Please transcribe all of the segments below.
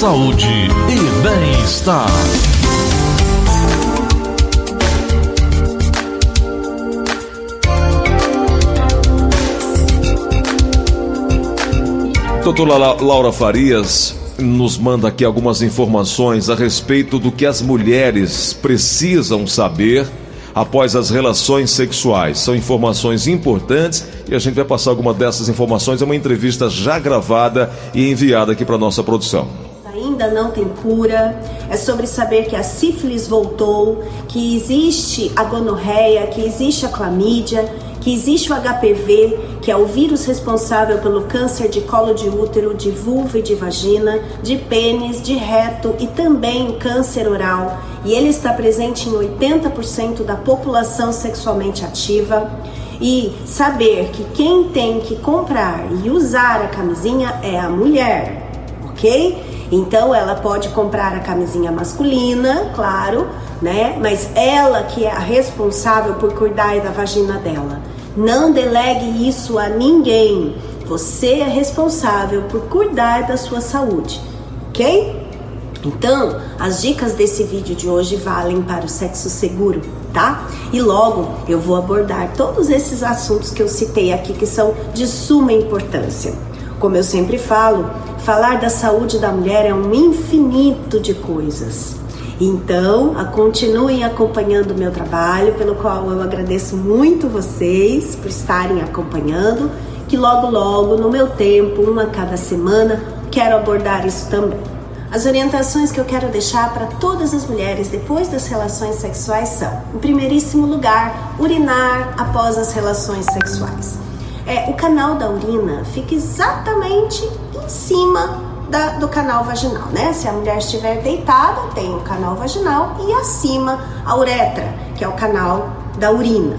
saúde e bem-estar. Doutora Laura Farias nos manda aqui algumas informações a respeito do que as mulheres precisam saber após as relações sexuais. São informações importantes e a gente vai passar alguma dessas informações. É uma entrevista já gravada e enviada aqui para nossa produção. Ainda não tem cura. É sobre saber que a sífilis voltou, que existe a gonorreia, que existe a clamídia, que existe o HPV, que é o vírus responsável pelo câncer de colo de útero, de vulva e de vagina, de pênis, de reto e também câncer oral. E ele está presente em 80% da população sexualmente ativa. E saber que quem tem que comprar e usar a camisinha é a mulher, ok? Então ela pode comprar a camisinha masculina, claro, né? Mas ela que é a responsável por cuidar da vagina dela. Não delegue isso a ninguém. Você é responsável por cuidar da sua saúde, ok? Então, as dicas desse vídeo de hoje valem para o sexo seguro, tá? E logo eu vou abordar todos esses assuntos que eu citei aqui que são de suma importância. Como eu sempre falo, falar da saúde da mulher é um infinito de coisas. Então, continuem acompanhando o meu trabalho, pelo qual eu agradeço muito vocês por estarem acompanhando, que logo logo, no meu tempo, uma cada semana, quero abordar isso também. As orientações que eu quero deixar para todas as mulheres depois das relações sexuais são: em primeiríssimo lugar, urinar após as relações sexuais. É, o canal da urina fica exatamente em cima da, do canal vaginal, né? Se a mulher estiver deitada, tem o canal vaginal e acima a uretra, que é o canal da urina.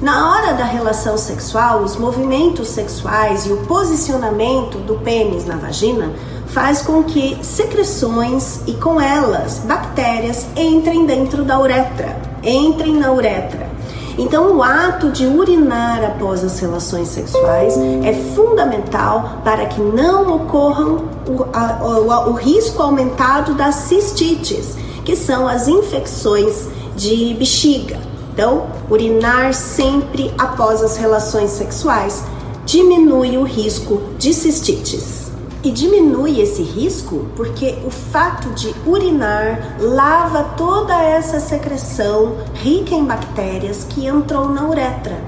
Na hora da relação sexual, os movimentos sexuais e o posicionamento do pênis na vagina faz com que secreções e com elas bactérias entrem dentro da uretra, entrem na uretra. Então, o ato de urinar após as relações sexuais é fundamental para que não ocorram o, a, o, o risco aumentado das cistites, que são as infecções de bexiga. Então, urinar sempre após as relações sexuais diminui o risco de cistites. E diminui esse risco porque o fato de urinar lava toda essa secreção rica em bactérias que entrou na uretra.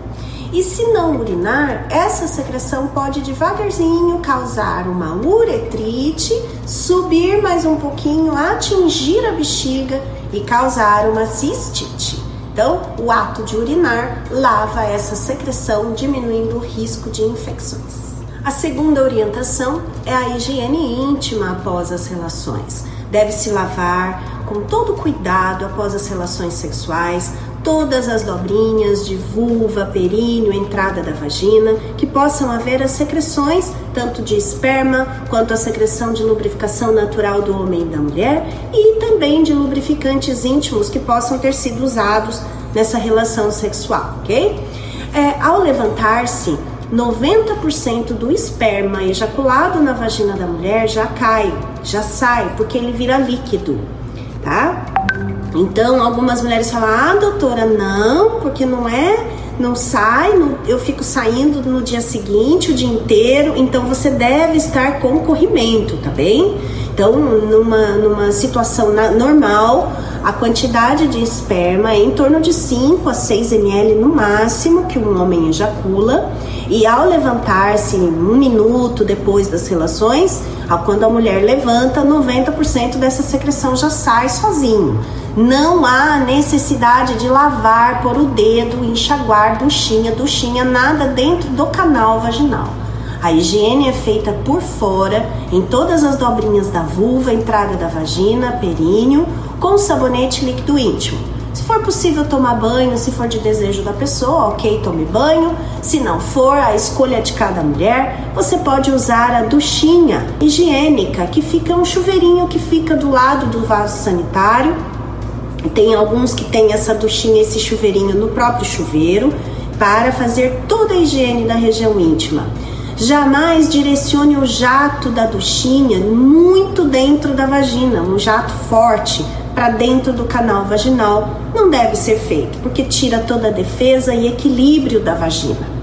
E se não urinar, essa secreção pode devagarzinho causar uma uretrite, subir mais um pouquinho, atingir a bexiga e causar uma cistite. Então, o ato de urinar lava essa secreção, diminuindo o risco de infecções. A segunda orientação é a higiene íntima após as relações. Deve-se lavar com todo cuidado após as relações sexuais, todas as dobrinhas de vulva, períneo, entrada da vagina, que possam haver as secreções, tanto de esperma quanto a secreção de lubrificação natural do homem e da mulher, e também de lubrificantes íntimos que possam ter sido usados nessa relação sexual, ok? É, ao levantar-se, 90% do esperma ejaculado na vagina da mulher já cai, já sai, porque ele vira líquido, tá? Então, algumas mulheres falam: "Ah, doutora, não, porque não é, não sai, não, eu fico saindo no dia seguinte, o dia inteiro, então você deve estar com corrimento, tá bem?" Então, numa, numa situação na, normal, a quantidade de esperma é em torno de 5 a 6 ml no máximo que um homem ejacula. E ao levantar-se um minuto depois das relações, quando a mulher levanta, 90% dessa secreção já sai sozinho. Não há necessidade de lavar por o dedo, enxaguar duchinha, duchinha, nada dentro do canal vaginal. A higiene é feita por fora, em todas as dobrinhas da vulva, entrada da vagina, períneo, com sabonete líquido íntimo. Se for possível tomar banho, se for de desejo da pessoa, ok, tome banho. Se não for, a escolha de cada mulher, você pode usar a duchinha higiênica, que fica um chuveirinho que fica do lado do vaso sanitário. Tem alguns que tem essa duchinha, esse chuveirinho no próprio chuveiro, para fazer toda a higiene da região íntima. Jamais direcione o jato da duchinha muito dentro da vagina, um jato forte para dentro do canal vaginal. Não deve ser feito, porque tira toda a defesa e equilíbrio da vagina.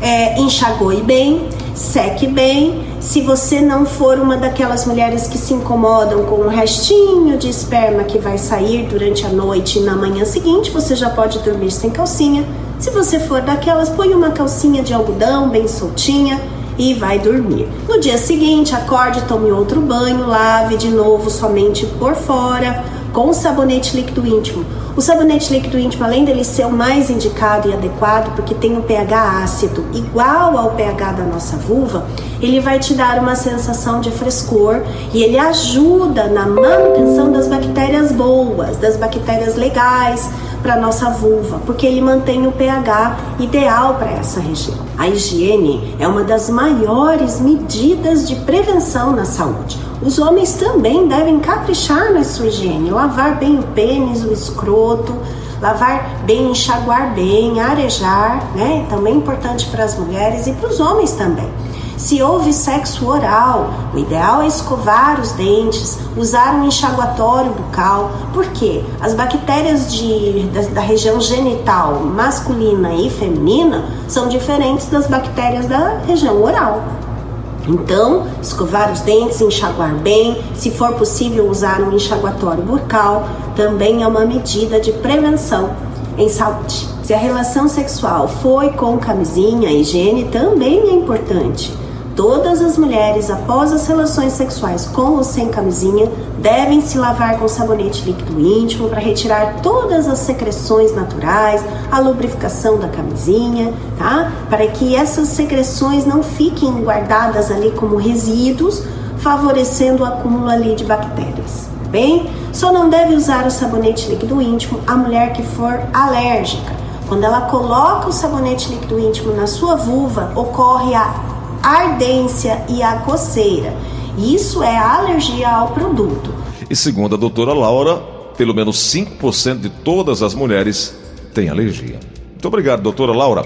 É, enxague bem, seque bem. Se você não for uma daquelas mulheres que se incomodam com o restinho de esperma que vai sair durante a noite e na manhã seguinte, você já pode dormir sem calcinha. Se você for daquelas, põe uma calcinha de algodão bem soltinha e vai dormir. No dia seguinte, acorde, tome outro banho, lave de novo somente por fora com sabonete líquido íntimo. O sabonete líquido íntimo, além dele ser o mais indicado e adequado, porque tem um pH ácido igual ao pH da nossa vulva, ele vai te dar uma sensação de frescor e ele ajuda na manutenção das bactérias boas, das bactérias legais para nossa vulva, porque ele mantém o pH ideal para essa região. A higiene é uma das maiores medidas de prevenção na saúde. Os homens também devem caprichar na sua higiene, lavar bem o pênis, o escroto, lavar bem, enxaguar bem, arejar, né? Também importante para as mulheres e para os homens também. Se houve sexo oral, o ideal é escovar os dentes, usar um enxaguatório bucal, porque as bactérias de, da, da região genital masculina e feminina são diferentes das bactérias da região oral. Então, escovar os dentes, enxaguar bem, se for possível usar um enxaguatório bucal, também é uma medida de prevenção em saúde. Se a relação sexual foi com camisinha, higiene também é importante. Todas as mulheres, após as relações sexuais com ou sem camisinha, devem se lavar com sabonete líquido íntimo para retirar todas as secreções naturais, a lubrificação da camisinha, tá? Para que essas secreções não fiquem guardadas ali como resíduos, favorecendo o acúmulo ali de bactérias. Tá bem? Só não deve usar o sabonete líquido íntimo a mulher que for alérgica. Quando ela coloca o sabonete líquido íntimo na sua vulva, ocorre a ardência e a coceira. Isso é alergia ao produto. E segundo a doutora Laura, pelo menos 5% de todas as mulheres têm alergia. Muito obrigado, doutora Laura.